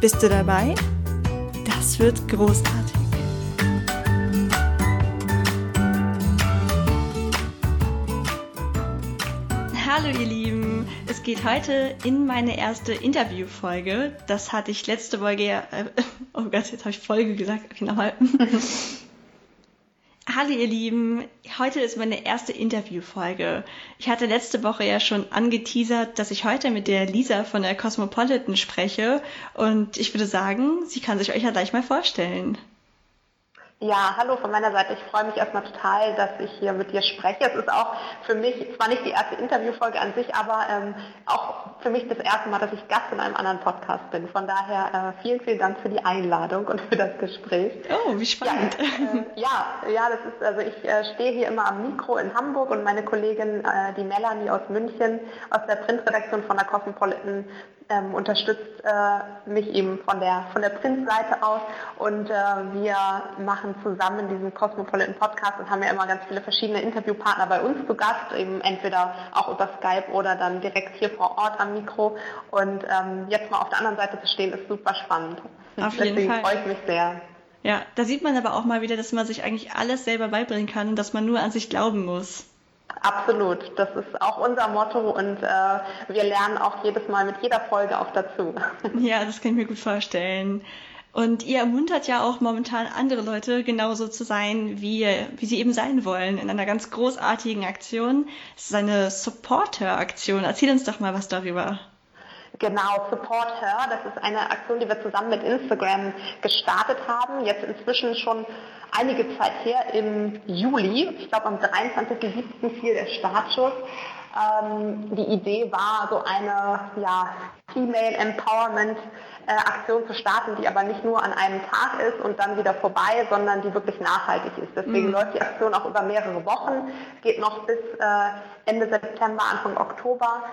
Bist du dabei? Das wird großartig. Hallo ihr Lieben, es geht heute in meine erste Interviewfolge. Das hatte ich letzte Folge ja, äh, oh Gott, jetzt habe ich Folge gesagt, okay, nochmal. Hallo ihr Lieben, heute ist meine erste Interviewfolge. Ich hatte letzte Woche ja schon angeteasert, dass ich heute mit der Lisa von der Cosmopolitan spreche und ich würde sagen, sie kann sich euch ja gleich mal vorstellen. Ja, hallo von meiner Seite. Ich freue mich erstmal total, dass ich hier mit dir spreche. Es ist auch für mich, zwar nicht die erste Interviewfolge an sich, aber ähm, auch für mich das erste Mal, dass ich Gast in einem anderen Podcast bin. Von daher äh, vielen, vielen Dank für die Einladung und für das Gespräch. Oh, wie spannend. Ja, äh, ja, ja, das ist, also ich äh, stehe hier immer am Mikro in Hamburg und meine Kollegin, äh, die Melanie aus München, aus der Printredaktion von der Cosmopolitan, ähm, unterstützt äh, mich eben von der, von der Printseite aus und äh, wir machen zusammen diesen Cosmopolitan Podcast und haben ja immer ganz viele verschiedene Interviewpartner bei uns zu Gast, eben entweder auch über Skype oder dann direkt hier vor Ort am Mikro und ähm, jetzt mal auf der anderen Seite zu stehen ist super spannend. Auf jeden Deswegen Fall. freue ich mich sehr. Ja, da sieht man aber auch mal wieder, dass man sich eigentlich alles selber beibringen kann und dass man nur an sich glauben muss. Absolut, das ist auch unser Motto und äh, wir lernen auch jedes Mal mit jeder Folge auch dazu. Ja, das kann ich mir gut vorstellen. Und ihr ermuntert ja auch momentan andere Leute genauso zu sein, wie, wie sie eben sein wollen, in einer ganz großartigen Aktion. Es ist eine Supporter-Aktion. Erzähl uns doch mal was darüber. Genau, Support Her, das ist eine Aktion, die wir zusammen mit Instagram gestartet haben. Jetzt inzwischen schon einige Zeit her im Juli. Ich glaube, am 23.07. fiel der Startschuss. Ähm, die Idee war, so eine ja, Female Empowerment äh, Aktion zu starten, die aber nicht nur an einem Tag ist und dann wieder vorbei, sondern die wirklich nachhaltig ist. Deswegen mhm. läuft die Aktion auch über mehrere Wochen, geht noch bis äh, Ende September, Anfang Oktober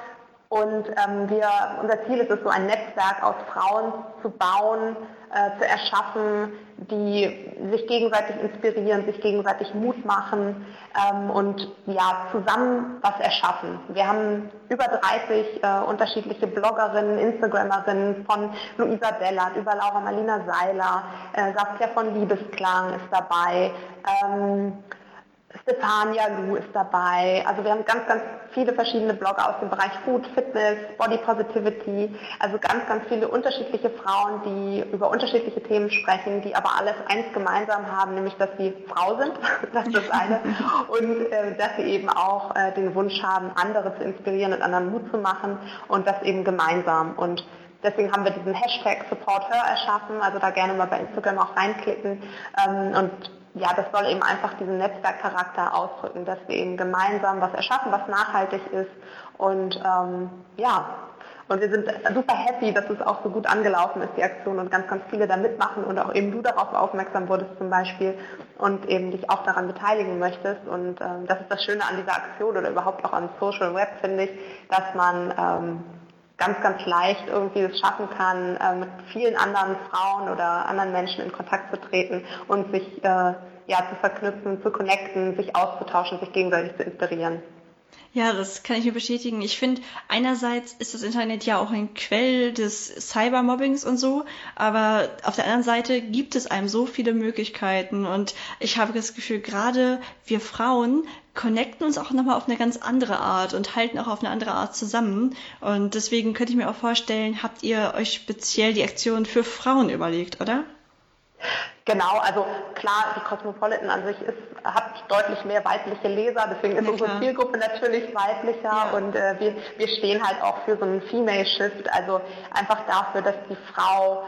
und ähm, wir, unser Ziel ist es, so ein Netzwerk aus Frauen zu bauen, äh, zu erschaffen, die sich gegenseitig inspirieren, sich gegenseitig Mut machen ähm, und ja, zusammen was erschaffen. Wir haben über 30 äh, unterschiedliche Bloggerinnen, Instagrammerinnen von Luisa Dellert über Laura Marlina Seiler, äh, Saskia von Liebesklang ist dabei. Ähm, Stefania Lu ist dabei. Also wir haben ganz, ganz viele verschiedene Blogger aus dem Bereich Food, Fitness, Body Positivity. Also ganz, ganz viele unterschiedliche Frauen, die über unterschiedliche Themen sprechen, die aber alles eins gemeinsam haben, nämlich dass sie Frau sind. Das ist das eine. Und äh, dass sie eben auch äh, den Wunsch haben, andere zu inspirieren und anderen Mut zu machen und das eben gemeinsam. Und Deswegen haben wir diesen Hashtag Support Her erschaffen, also da gerne mal bei Instagram auch reinklicken. Ähm, und ja, das soll eben einfach diesen Netzwerkcharakter ausdrücken, dass wir eben gemeinsam was erschaffen, was nachhaltig ist. Und ähm, ja, und wir sind super happy, dass es auch so gut angelaufen ist, die Aktion, und ganz, ganz viele da mitmachen und auch eben du darauf aufmerksam wurdest zum Beispiel und eben dich auch daran beteiligen möchtest. Und ähm, das ist das Schöne an dieser Aktion oder überhaupt auch am Social Web, finde ich, dass man ähm, ganz, ganz leicht irgendwie es schaffen kann, äh, mit vielen anderen Frauen oder anderen Menschen in Kontakt zu treten und sich äh, ja, zu verknüpfen, zu connecten, sich auszutauschen, sich gegenseitig zu inspirieren. Ja, das kann ich mir bestätigen. Ich finde, einerseits ist das Internet ja auch ein Quell des Cybermobbings und so, aber auf der anderen Seite gibt es einem so viele Möglichkeiten und ich habe das Gefühl, gerade wir Frauen connecten uns auch nochmal auf eine ganz andere Art und halten auch auf eine andere Art zusammen. Und deswegen könnte ich mir auch vorstellen, habt ihr euch speziell die Aktion für Frauen überlegt, oder? Genau, also klar, die Cosmopolitan an sich ist, hat deutlich mehr weibliche Leser, deswegen ist ja, unsere Zielgruppe natürlich weiblicher ja. und äh, wir, wir stehen halt auch für so einen Female Shift, also einfach dafür, dass die Frau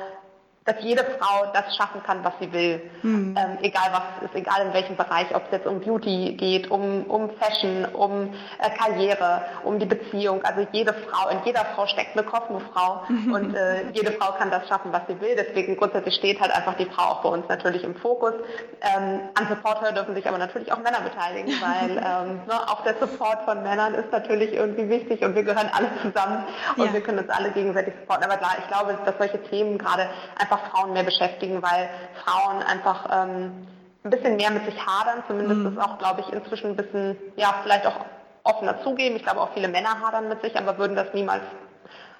dass jede Frau das schaffen kann, was sie will. Mhm. Ähm, egal was ist, egal in welchem Bereich, ob es jetzt um Beauty geht, um, um Fashion, um äh, Karriere, um die Beziehung. Also jede Frau, in jeder Frau steckt eine Cosmo-Frau mhm. und äh, jede Frau kann das schaffen, was sie will. Deswegen grundsätzlich steht halt einfach die Frau auch bei uns natürlich im Fokus. Ähm, an Supporter dürfen sich aber natürlich auch Männer beteiligen, weil ähm, ne, auch der Support von Männern ist natürlich irgendwie wichtig und wir gehören alle zusammen und ja. wir können uns alle gegenseitig supporten. Aber klar, ich glaube, dass solche Themen gerade einfach einfach Frauen mehr beschäftigen, weil Frauen einfach ähm, ein bisschen mehr mit sich hadern. Zumindest mhm. ist auch, glaube ich, inzwischen ein bisschen, ja, vielleicht auch offener zugeben. Ich glaube, auch viele Männer hadern mit sich, aber würden das niemals,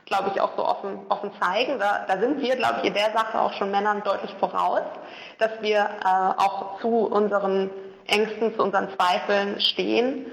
glaube ich, auch so offen, offen zeigen. Da, da sind wir, glaube ich, in der Sache auch schon Männern deutlich voraus, dass wir äh, auch zu unseren Ängsten, zu unseren Zweifeln stehen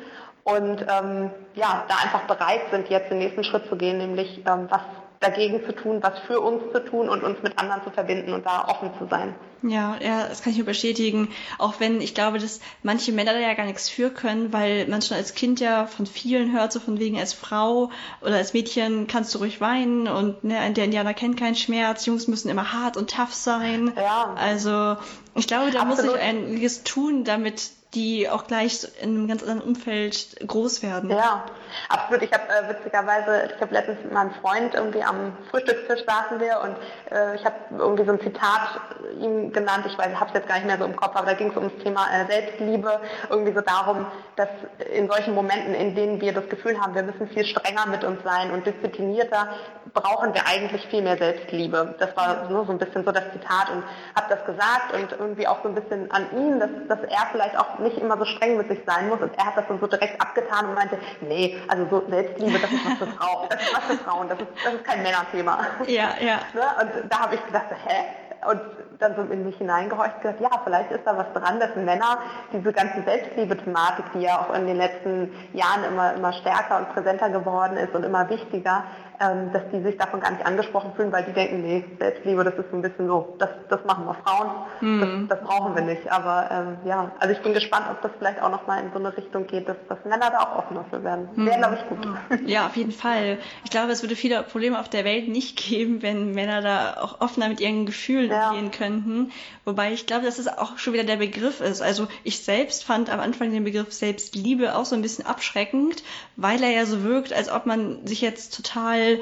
und ähm, ja, da einfach bereit sind, jetzt den nächsten Schritt zu gehen, nämlich ähm, was dagegen zu tun, was für uns zu tun und uns mit anderen zu verbinden und da offen zu sein. Ja, ja, das kann ich nur bestätigen. Auch wenn ich glaube, dass manche Männer da ja gar nichts für können, weil man schon als Kind ja von vielen hört, so von wegen als Frau oder als Mädchen kannst du ruhig weinen und ne, der Indianer kennt keinen Schmerz, Jungs müssen immer hart und tough sein. Ja. Also ich glaube, da Absolut. muss ich einiges tun, damit die auch gleich in einem ganz anderen Umfeld groß werden. Ja, absolut. Ich habe äh, witzigerweise, ich habe letztens mit meinem Freund irgendwie am Frühstückstisch saßen wir und äh, ich habe irgendwie so ein Zitat ihm genannt, ich weiß, ich habe es jetzt gar nicht mehr so im Kopf, aber da ging es ums Thema äh, Selbstliebe, irgendwie so darum, dass in solchen Momenten, in denen wir das Gefühl haben, wir müssen viel strenger mit uns sein und disziplinierter, brauchen wir eigentlich viel mehr Selbstliebe. Das war nur so ein bisschen so das Zitat und habe das gesagt und irgendwie auch so ein bisschen an ihn, dass, dass er vielleicht auch nicht immer so streng mit sich sein muss. Und er hat das dann so direkt abgetan und meinte, nee, also so Selbstliebe, das ist was für Frauen, das ist was für Frauen, das ist, das ist kein Männerthema. Ja, ja. Ne? Und da habe ich gedacht, hä? Und dann so in mich hineingehorcht gesagt, ja, vielleicht ist da was dran, dass Männer diese ganze Selbstliebe-Thematik, die ja auch in den letzten Jahren immer, immer stärker und präsenter geworden ist und immer wichtiger, dass die sich davon gar nicht angesprochen fühlen, weil die denken, nee, Selbstliebe, das ist so ein bisschen so, das, das machen wir Frauen, mhm. das, das, brauchen wir nicht. Aber ähm, ja, also ich bin gespannt, ob das vielleicht auch nochmal in so eine Richtung geht, dass, dass Männer da auch offener für werden. Mhm. Wäre, glaube ich, gut. Ja, auf jeden Fall. Ich glaube, es würde viele Probleme auf der Welt nicht geben, wenn Männer da auch offener mit ihren Gefühlen ja. umgehen könnten. Wobei ich glaube, dass es auch schon wieder der Begriff ist. Also ich selbst fand am Anfang den Begriff Selbstliebe auch so ein bisschen abschreckend, weil er ja so wirkt, als ob man sich jetzt total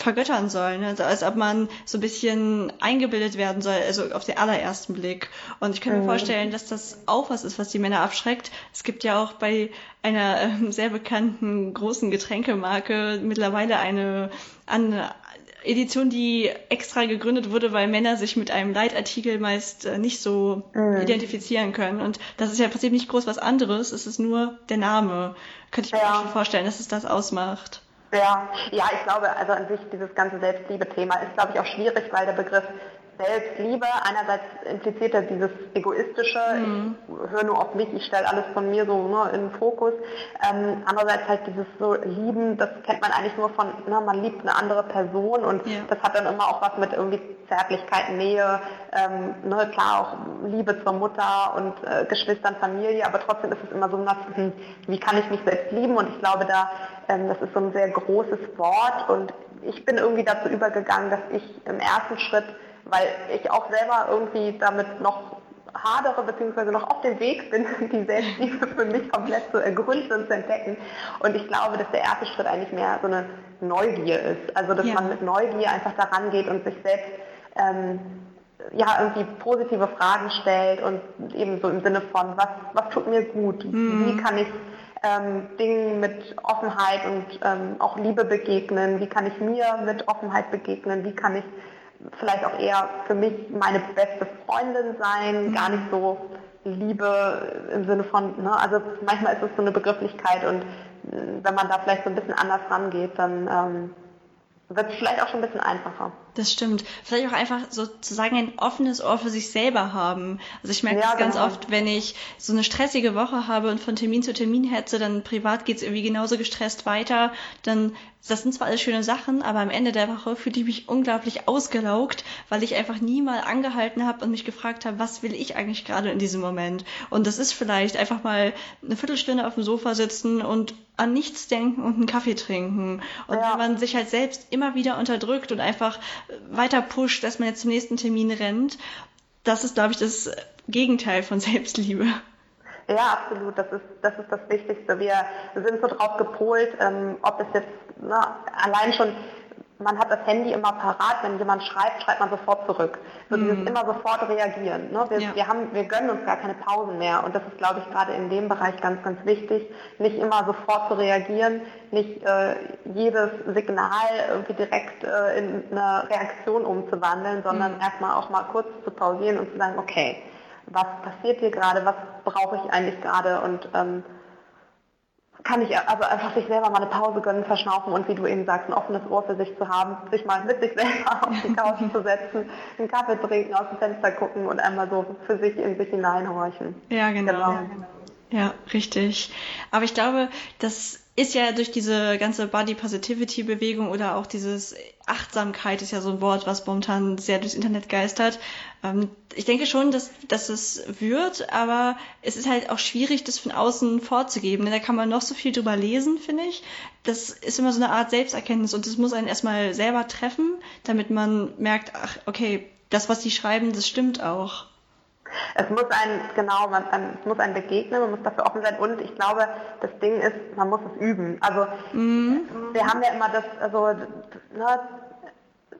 vergöttern soll, ne? also als ob man so ein bisschen eingebildet werden soll, also auf den allerersten Blick. Und ich kann mir mhm. vorstellen, dass das auch was ist, was die Männer abschreckt. Es gibt ja auch bei einer ähm, sehr bekannten großen Getränkemarke mittlerweile eine, eine Edition, die extra gegründet wurde, weil Männer sich mit einem Leitartikel meist äh, nicht so mhm. identifizieren können. Und das ist ja im Prinzip nicht groß was anderes, es ist nur der Name. Könnte ich mir ja. schon vorstellen, dass es das ausmacht. Ja, ja, ich glaube, also an sich dieses ganze Selbstliebe-Thema ist, glaube ich, auch schwierig, weil der Begriff Selbstliebe einerseits impliziert er dieses egoistische, mhm. ich höre nur auf mich, ich stelle alles von mir so ne, in den Fokus. Ähm, andererseits halt dieses so Lieben, das kennt man eigentlich nur von, ne, man liebt eine andere Person und ja. das hat dann immer auch was mit irgendwie Zärtlichkeit, Nähe, ähm, ne, klar auch Liebe zur Mutter und äh, Geschwistern, Familie, aber trotzdem ist es immer so, hm, wie kann ich mich selbst lieben und ich glaube da ähm, das ist so ein sehr großes Wort und ich bin irgendwie dazu übergegangen, dass ich im ersten Schritt, weil ich auch selber irgendwie damit noch hadere beziehungsweise noch auf dem Weg bin, die Selbstliebe für mich komplett zu ergründen und zu entdecken. Und ich glaube, dass der erste Schritt eigentlich mehr so eine Neugier ist. Also dass ja. man mit Neugier einfach daran geht und sich selbst ähm, ja irgendwie positive Fragen stellt und eben so im Sinne von, was, was tut mir gut? Mhm. Wie kann ich ähm, Dingen mit Offenheit und ähm, auch Liebe begegnen? Wie kann ich mir mit Offenheit begegnen? Wie kann ich vielleicht auch eher für mich meine beste Freundin sein? Mhm. Gar nicht so Liebe im Sinne von, ne? also manchmal ist es so eine Begrifflichkeit und äh, wenn man da vielleicht so ein bisschen anders rangeht, dann ähm, wird es vielleicht auch schon ein bisschen einfacher. Das stimmt. Vielleicht auch einfach sozusagen ein offenes Ohr für sich selber haben. Also ich merke ja, das ganz genau. oft, wenn ich so eine stressige Woche habe und von Termin zu Termin hetze, dann privat geht's irgendwie genauso gestresst weiter, dann das sind zwar alles schöne Sachen, aber am Ende der Woche fühle ich mich unglaublich ausgelaugt, weil ich einfach nie mal angehalten habe und mich gefragt habe, was will ich eigentlich gerade in diesem Moment? Und das ist vielleicht einfach mal eine Viertelstunde auf dem Sofa sitzen und an nichts denken und einen Kaffee trinken. Und ja. wenn man sich halt selbst immer wieder unterdrückt und einfach weiter pusht, dass man jetzt zum nächsten Termin rennt. Das ist, glaube ich, das Gegenteil von Selbstliebe. Ja, absolut. Das ist, das ist das Wichtigste. Wir sind so drauf gepolt, ähm, ob es jetzt na, allein schon man hat das Handy immer parat, wenn jemand schreibt, schreibt man sofort zurück. So mm. dieses immer sofort reagieren. Ne? Wir, ja. wir, haben, wir gönnen uns gar keine Pausen mehr und das ist, glaube ich, gerade in dem Bereich ganz, ganz wichtig, nicht immer sofort zu reagieren, nicht äh, jedes Signal irgendwie direkt äh, in eine Reaktion umzuwandeln, sondern mm. erstmal auch mal kurz zu pausieren und zu sagen, okay, was passiert hier gerade, was brauche ich eigentlich gerade und ähm, kann ich also einfach sich selber mal eine Pause gönnen, verschnaufen und wie du eben sagst, ein offenes Ohr für sich zu haben, sich mal mit sich selber auf die Couch zu setzen, einen Kaffee trinken, aus dem Fenster gucken und einmal so für sich in sich hineinhorchen. Ja, genau. genau. Ja, richtig. Aber ich glaube, das ist ja durch diese ganze Body Positivity Bewegung oder auch dieses Achtsamkeit ist ja so ein Wort, was momentan sehr durchs Internet geistert. Ähm, ich denke schon, dass, dass es wird, aber es ist halt auch schwierig, das von außen vorzugeben. Denn da kann man noch so viel drüber lesen, finde ich. Das ist immer so eine Art Selbsterkenntnis und das muss einen erstmal selber treffen, damit man merkt, ach, okay, das, was die schreiben, das stimmt auch. Es muss ein, genau, man, man, es muss ein begegnen, man muss dafür offen sein und ich glaube, das Ding ist, man muss es üben. Also mhm. wir haben ja immer das, also ne,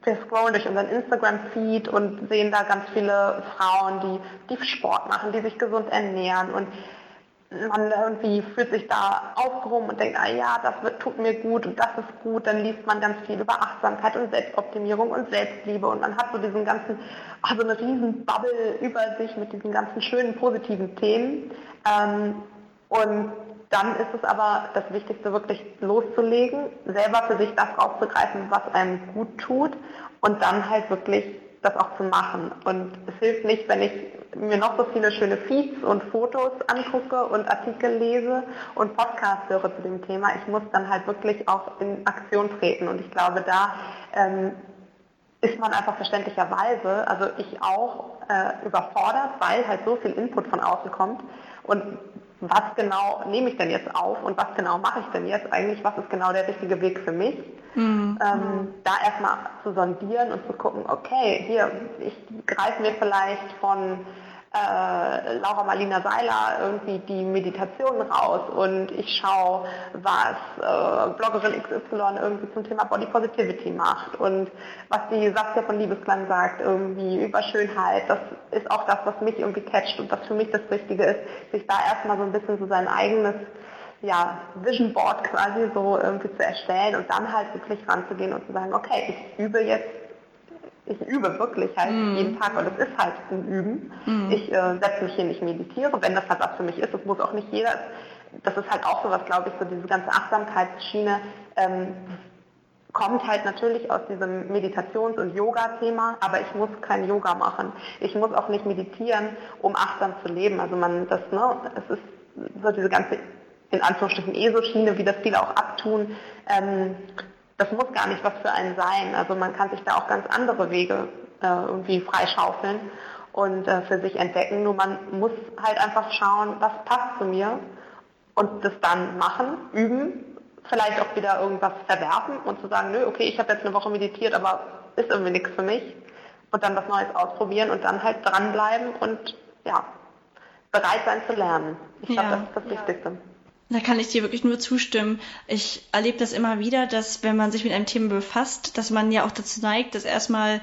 wir scrollen durch unseren Instagram-Feed und sehen da ganz viele Frauen, die, die Sport machen, die sich gesund ernähren und man irgendwie fühlt sich da aufgehoben und denkt, ah ja, das wird, tut mir gut und das ist gut, dann liest man ganz viel über Achtsamkeit und Selbstoptimierung und Selbstliebe und man hat so diesen ganzen, also eine riesen Bubble über sich mit diesen ganzen schönen positiven Themen. Ähm, und dann ist es aber das Wichtigste, wirklich loszulegen, selber für sich das rauszugreifen, was einem gut tut und dann halt wirklich das auch zu machen. Und es hilft nicht, wenn ich mir noch so viele schöne Feeds und Fotos angucke und Artikel lese und Podcasts höre zu dem Thema. Ich muss dann halt wirklich auch in Aktion treten. Und ich glaube, da ähm, ist man einfach verständlicherweise, also ich auch, äh, überfordert, weil halt so viel Input von außen kommt. Und was genau nehme ich denn jetzt auf und was genau mache ich denn jetzt eigentlich, was ist genau der richtige Weg für mich. Mhm. Ähm, da erstmal zu sondieren und zu gucken, okay, hier, ich greife mir vielleicht von äh, Laura Marlina Seiler irgendwie die Meditation raus und ich schaue, was äh, Bloggerin XY irgendwie zum Thema Body Positivity macht und was die Saskia von Liebesklang sagt irgendwie über Schönheit. Das ist auch das, was mich irgendwie catcht und was für mich das Wichtige ist, sich da erstmal so ein bisschen so sein eigenes ja, Vision Board quasi so irgendwie zu erstellen und dann halt wirklich ranzugehen und zu sagen, okay, ich übe jetzt ich übe wirklich halt mm. jeden Tag und es ist halt ein Üben. Mm. Ich äh, setze mich hier nicht meditiere, wenn das halt was für mich ist. Das muss auch nicht jeder. Das ist halt auch so was, glaube ich, so diese ganze Achtsamkeitsschiene ähm, kommt halt natürlich aus diesem Meditations- und Yoga-Thema, aber ich muss kein Yoga machen. Ich muss auch nicht meditieren, um achtsam zu leben. Also man, das, ne, es ist so diese ganze, in Anführungsstrichen, ESO-Schiene, wie das viele auch abtun. Ähm, das muss gar nicht was für einen sein. Also man kann sich da auch ganz andere Wege äh, irgendwie freischaufeln und äh, für sich entdecken. Nur man muss halt einfach schauen, was passt zu mir und das dann machen, üben, vielleicht auch wieder irgendwas verwerfen und zu sagen, nö, okay, ich habe jetzt eine Woche meditiert, aber ist irgendwie nichts für mich und dann was Neues ausprobieren und dann halt dranbleiben und ja, bereit sein zu lernen. Ich glaube, ja. das ist das Wichtigste. Da kann ich dir wirklich nur zustimmen. Ich erlebe das immer wieder, dass wenn man sich mit einem Thema befasst, dass man ja auch dazu neigt, das erstmal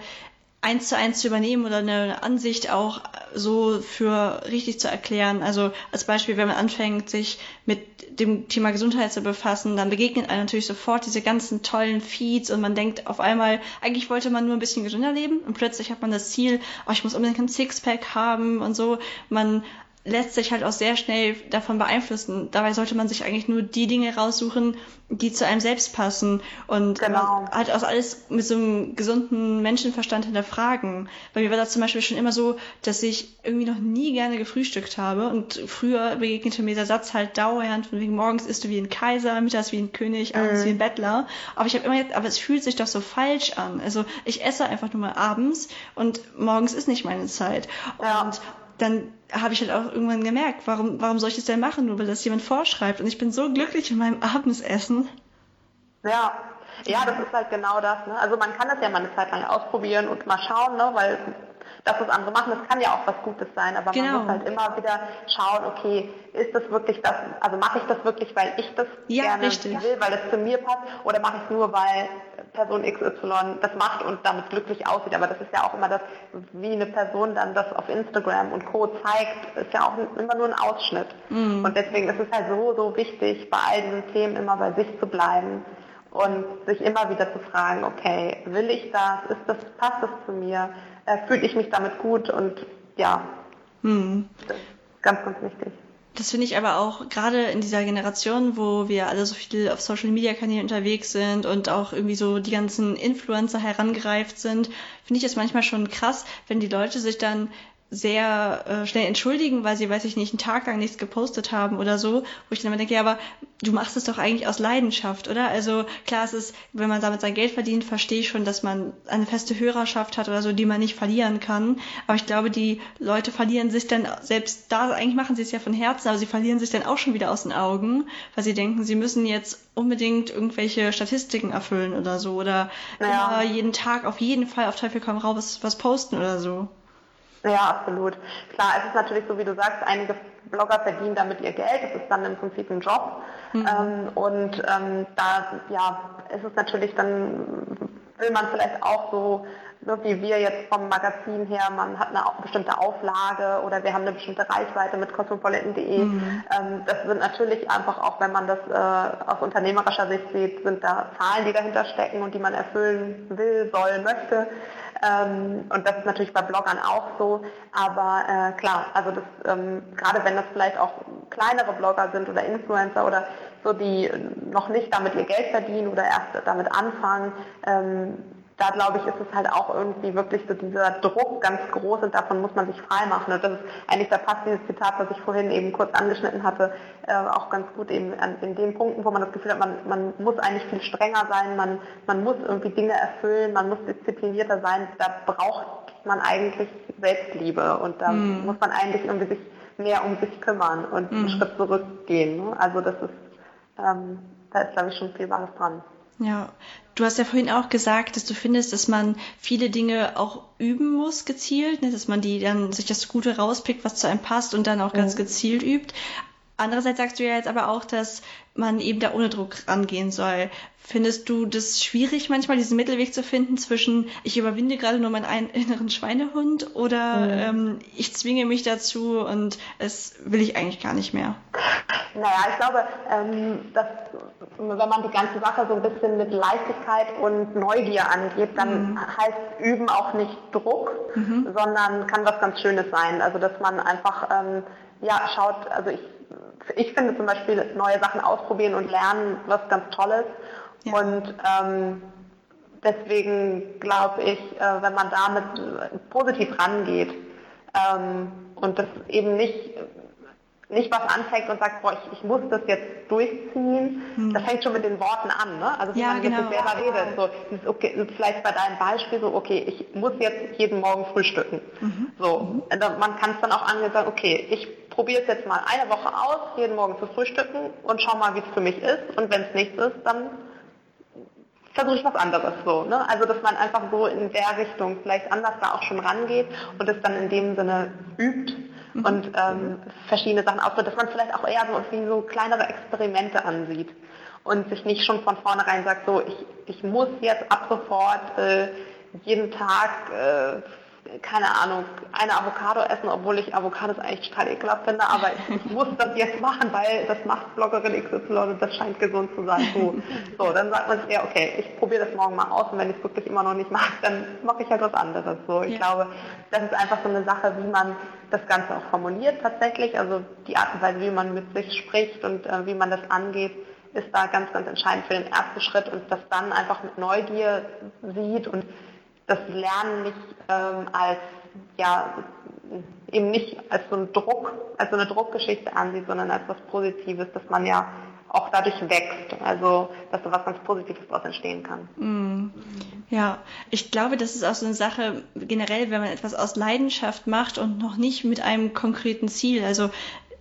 eins zu eins zu übernehmen oder eine Ansicht auch so für richtig zu erklären. Also als Beispiel, wenn man anfängt, sich mit dem Thema Gesundheit zu befassen, dann begegnen einem natürlich sofort diese ganzen tollen Feeds und man denkt auf einmal, eigentlich wollte man nur ein bisschen gesünder leben und plötzlich hat man das Ziel, oh, ich muss unbedingt ein Sixpack haben und so. Man lässt sich halt auch sehr schnell davon beeinflussen. Dabei sollte man sich eigentlich nur die Dinge raussuchen, die zu einem selbst passen und genau. halt auch alles mit so einem gesunden Menschenverstand hinterfragen. Bei mir war das zum Beispiel schon immer so, dass ich irgendwie noch nie gerne gefrühstückt habe und früher begegnete mir der Satz halt dauernd von wegen morgens isst du wie ein Kaiser, mittags wie ein König, abends mhm. wie ein Bettler. Aber ich habe immer jetzt, aber es fühlt sich doch so falsch an. Also ich esse einfach nur mal abends und morgens ist nicht meine Zeit. Ja. Dann habe ich halt auch irgendwann gemerkt, warum, warum soll ich das denn machen, nur weil das jemand vorschreibt. Und ich bin so glücklich in meinem Abendsessen. Ja, Ja, das ist halt genau das. Ne? Also man kann das ja mal eine Zeit lang ausprobieren und mal schauen, ne? weil das, was andere machen, das kann ja auch was Gutes sein, aber genau. man muss halt immer wieder schauen, okay, ist das wirklich das, also mache ich das wirklich, weil ich das ja, gerne richtig. will, weil es zu mir passt, oder mache ich es nur, weil Person XY das macht und damit glücklich aussieht. Aber das ist ja auch immer das, wie eine Person dann das auf Instagram und Co. zeigt, ist ja auch immer nur ein Ausschnitt. Mhm. Und deswegen ist es halt so, so wichtig, bei all diesen Themen immer bei sich zu bleiben und sich immer wieder zu fragen, okay, will ich das? Ist das, passt das zu mir? Äh, fühle ich mich damit gut? Und ja, hm. ganz, ganz wichtig. Das finde ich aber auch gerade in dieser Generation, wo wir alle so viel auf Social Media Kanälen unterwegs sind und auch irgendwie so die ganzen Influencer herangereift sind, finde ich es manchmal schon krass, wenn die Leute sich dann sehr äh, schnell entschuldigen, weil sie, weiß ich nicht, einen Tag lang nichts gepostet haben oder so, wo ich dann immer denke, ja, aber du machst es doch eigentlich aus Leidenschaft, oder? Also klar, es ist, wenn man damit sein Geld verdient, verstehe ich schon, dass man eine feste Hörerschaft hat oder so, die man nicht verlieren kann. Aber ich glaube, die Leute verlieren sich dann, selbst da, eigentlich machen sie es ja von Herzen, aber sie verlieren sich dann auch schon wieder aus den Augen, weil sie denken, sie müssen jetzt unbedingt irgendwelche Statistiken erfüllen oder so oder ja. jeden Tag auf jeden Fall auf Teufel komm raus was posten oder so. Ja, absolut. Klar, es ist natürlich so, wie du sagst, einige Blogger verdienen damit ihr Geld. Das ist dann im Prinzip ein Job. Mhm. Ähm, und ähm, da ja, ist es natürlich dann, will man vielleicht auch so, so wie wir jetzt vom Magazin her, man hat eine bestimmte Auflage oder wir haben eine bestimmte Reichweite mit cosmopolitan.de. Mhm. Ähm, das sind natürlich einfach auch, wenn man das äh, aus unternehmerischer Sicht sieht, sind da Zahlen, die dahinter stecken und die man erfüllen will, soll, möchte. Ähm, und das ist natürlich bei Bloggern auch so. Aber äh, klar, also das, ähm, gerade wenn das vielleicht auch kleinere Blogger sind oder Influencer oder so, die noch nicht damit ihr Geld verdienen oder erst damit anfangen, ähm, da glaube ich, ist es halt auch irgendwie wirklich so dieser Druck ganz groß und davon muss man sich frei machen. Und das ist eigentlich, da passt dieses Zitat, was ich vorhin eben kurz angeschnitten hatte, äh, auch ganz gut eben an, in den Punkten, wo man das Gefühl hat, man, man muss eigentlich viel strenger sein, man, man muss irgendwie Dinge erfüllen, man muss disziplinierter sein, da braucht man eigentlich Selbstliebe und da mm. muss man eigentlich irgendwie sich mehr um sich kümmern und mm. einen Schritt zurückgehen. Ne? Also das ist, ähm, da ist glaube ich schon viel Wahres dran. Ja, du hast ja vorhin auch gesagt, dass du findest, dass man viele Dinge auch üben muss, gezielt, ne? dass man die dann sich das Gute rauspickt, was zu einem passt und dann auch ganz gezielt übt. Andererseits sagst du ja jetzt aber auch, dass man eben da ohne Druck rangehen soll. Findest du das schwierig, manchmal diesen Mittelweg zu finden zwischen, ich überwinde gerade nur meinen inneren Schweinehund oder mhm. ähm, ich zwinge mich dazu und es will ich eigentlich gar nicht mehr? Naja, ich glaube, ähm, dass, wenn man die ganze Sache so ein bisschen mit Leichtigkeit und Neugier angeht, dann mhm. heißt Üben auch nicht Druck, mhm. sondern kann was ganz Schönes sein. Also, dass man einfach ähm, ja, schaut, also ich ich finde zum Beispiel neue Sachen ausprobieren und lernen was ganz Tolles. Ja. Und ähm, deswegen glaube ich, äh, wenn man damit positiv rangeht ähm, und das eben nicht nicht was anfängt und sagt, boah, ich, ich muss das jetzt durchziehen, hm. das fängt schon mit den Worten an, ne? Also wie ja, man genau. sich selber redet. So, ist okay, vielleicht bei deinem Beispiel so, okay, ich muss jetzt jeden Morgen frühstücken. Mhm. So, mhm. man kann es dann auch angehen sagen, okay, ich probiere es jetzt mal eine Woche aus, jeden Morgen zu frühstücken und schau mal, wie es für mich ist. Und wenn es nichts ist, dann versuche ich was anderes so. Ne? Also dass man einfach so in der Richtung vielleicht anders da auch schon rangeht und es dann in dem Sinne übt mhm. und ähm, verschiedene Sachen ausprobiert, dass man vielleicht auch eher so wie so kleinere Experimente ansieht und sich nicht schon von vornherein sagt, so ich, ich muss jetzt ab sofort äh, jeden Tag äh, keine Ahnung, eine Avocado essen, obwohl ich Avocados eigentlich total ekelhaft finde, aber ich muss das jetzt machen, weil das macht Bloggerin XY und das scheint gesund zu sein. So, so dann sagt man sich eher, okay, ich probiere das morgen mal aus und wenn ich es wirklich immer noch nicht mache, dann mache ich halt was anderes. So, ich ja. glaube, das ist einfach so eine Sache, wie man das Ganze auch formuliert tatsächlich, also die Art und Weise, wie man mit sich spricht und äh, wie man das angeht, ist da ganz, ganz entscheidend für den ersten Schritt und das dann einfach mit Neugier sieht und das Lernen nicht ähm, als ja eben nicht als so ein Druck, als so eine Druckgeschichte ansieht, sondern als was Positives, dass man ja auch dadurch wächst, also dass so was ganz Positives daraus entstehen kann. Mm. Ja, ich glaube, das ist auch so eine Sache generell, wenn man etwas aus Leidenschaft macht und noch nicht mit einem konkreten Ziel. Also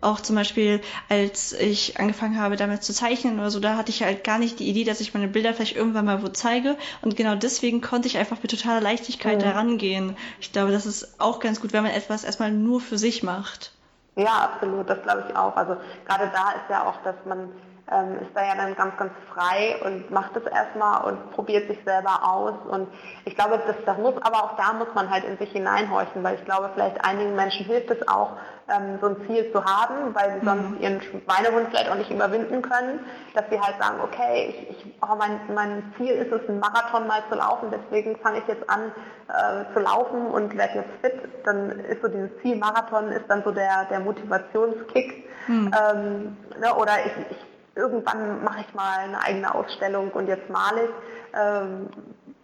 auch zum Beispiel, als ich angefangen habe, damit zu zeichnen oder so, da hatte ich halt gar nicht die Idee, dass ich meine Bilder vielleicht irgendwann mal wo zeige. Und genau deswegen konnte ich einfach mit totaler Leichtigkeit mhm. da rangehen. Ich glaube, das ist auch ganz gut, wenn man etwas erstmal nur für sich macht. Ja, absolut, das glaube ich auch. Also gerade da ist ja auch, dass man ähm, ist da ja dann ganz, ganz frei und macht es erstmal und probiert sich selber aus. Und ich glaube, das, das muss, aber auch da muss man halt in sich hineinhorchen, weil ich glaube, vielleicht einigen Menschen hilft es auch, ähm, so ein Ziel zu haben, weil sie mhm. sonst ihren Schweinehund vielleicht auch nicht überwinden können, dass sie halt sagen, okay, ich, ich, oh, mein, mein Ziel ist es, einen Marathon mal zu laufen, deswegen fange ich jetzt an äh, zu laufen und werde jetzt fit. Dann ist so dieses Ziel Marathon ist dann so der, der Motivationskick. Mhm. Ähm, ne, oder ich, ich irgendwann mache ich mal eine eigene Ausstellung und jetzt male ich. Ähm,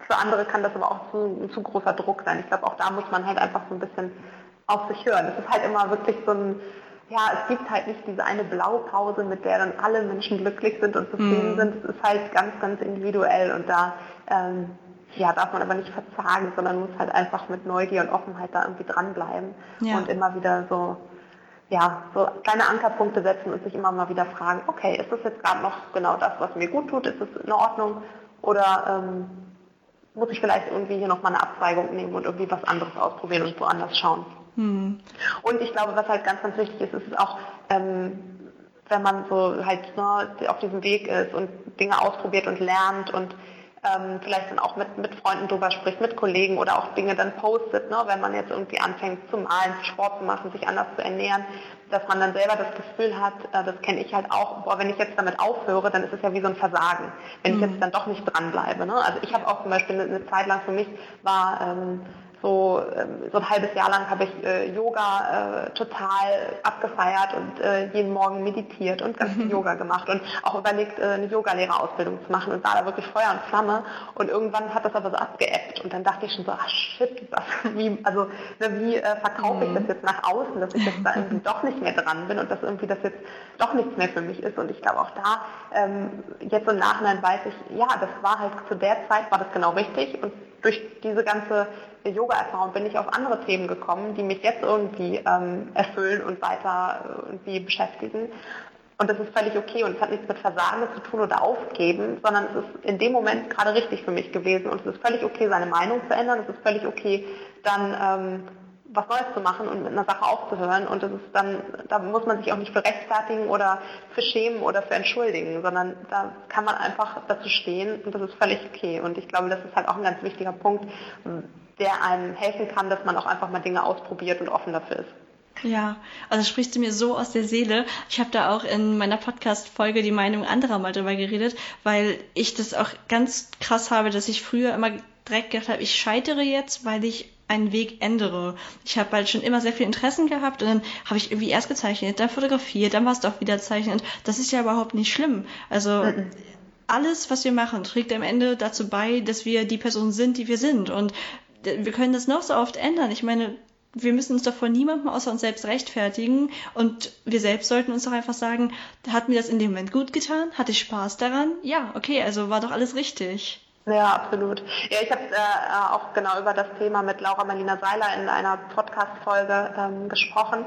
für andere kann das aber auch zu, ein zu großer Druck sein. Ich glaube, auch da muss man halt einfach so ein bisschen auf sich hören. Es ist halt immer wirklich so ein, ja, es gibt halt nicht diese eine Blaupause, mit der dann alle Menschen glücklich sind und zufrieden mm. sind. Es ist halt ganz, ganz individuell und da ähm, ja, darf man aber nicht verzagen, sondern muss halt einfach mit Neugier und Offenheit da irgendwie dranbleiben ja. und immer wieder so ja, so kleine Ankerpunkte setzen und sich immer mal wieder fragen, okay, ist das jetzt gerade noch genau das, was mir gut tut, ist das in Ordnung oder ähm, muss ich vielleicht irgendwie hier nochmal eine Abzweigung nehmen und irgendwie was anderes ausprobieren und woanders schauen. Hm. Und ich glaube, was halt ganz, ganz wichtig ist, ist auch, ähm, wenn man so halt ne, auf diesem Weg ist und Dinge ausprobiert und lernt und ähm, vielleicht dann auch mit, mit Freunden drüber spricht, mit Kollegen oder auch Dinge dann postet, ne, wenn man jetzt irgendwie anfängt zu malen, Sport zu machen, sich anders zu ernähren, dass man dann selber das Gefühl hat, äh, das kenne ich halt auch, boah, wenn ich jetzt damit aufhöre, dann ist es ja wie so ein Versagen, wenn mhm. ich jetzt dann doch nicht dranbleibe. Ne? Also ich habe auch zum Beispiel eine, eine Zeit lang für mich war ähm, so, ähm, so ein halbes Jahr lang habe ich äh, Yoga äh, total abgefeiert und äh, jeden Morgen meditiert und ganz viel mhm. Yoga gemacht und auch überlegt, äh, eine Yogalehrerausbildung zu machen und war da wirklich Feuer und Flamme und irgendwann hat das aber so abgeebbt und dann dachte ich schon so, ach shit, was, wie, also ne, wie äh, verkaufe ich mhm. das jetzt nach außen, dass ich jetzt da irgendwie doch nicht mehr dran bin und dass irgendwie das jetzt doch nichts mehr für mich ist und ich glaube auch da, ähm, jetzt im Nachhinein weiß ich, ja, das war halt zu der Zeit, war das genau richtig und durch diese ganze Yoga-Erfahrung bin ich auf andere Themen gekommen, die mich jetzt irgendwie ähm, erfüllen und weiter äh, irgendwie beschäftigen. Und das ist völlig okay und es hat nichts mit Versagen zu tun oder Aufgeben, sondern es ist in dem Moment gerade richtig für mich gewesen und es ist völlig okay, seine Meinung zu ändern. Es ist völlig okay, dann ähm, was Neues zu machen und mit einer Sache aufzuhören. Und das ist dann, da muss man sich auch nicht für rechtfertigen oder für schämen oder für entschuldigen, sondern da kann man einfach dazu stehen und das ist völlig okay. Und ich glaube, das ist halt auch ein ganz wichtiger Punkt, der einem helfen kann, dass man auch einfach mal Dinge ausprobiert und offen dafür ist. Ja, also sprichst du mir so aus der Seele. Ich habe da auch in meiner Podcast-Folge die Meinung anderer mal drüber geredet, weil ich das auch ganz krass habe, dass ich früher immer direkt gedacht habe, ich scheitere jetzt, weil ich einen Weg ändere. Ich habe halt schon immer sehr viel Interessen gehabt und dann habe ich irgendwie erst gezeichnet, dann fotografiert, dann war es doch wieder zeichnet. Das ist ja überhaupt nicht schlimm. Also alles, was wir machen, trägt am Ende dazu bei, dass wir die Person sind, die wir sind. Und wir können das noch so oft ändern. Ich meine, wir müssen uns doch vor niemandem außer uns selbst rechtfertigen und wir selbst sollten uns doch einfach sagen, hat mir das in dem Moment gut getan? Hatte ich Spaß daran? Ja, okay, also war doch alles richtig. Ja, absolut. Ja, ich habe äh, auch genau über das Thema mit Laura Marlina Seiler in einer Podcast-Folge ähm, gesprochen,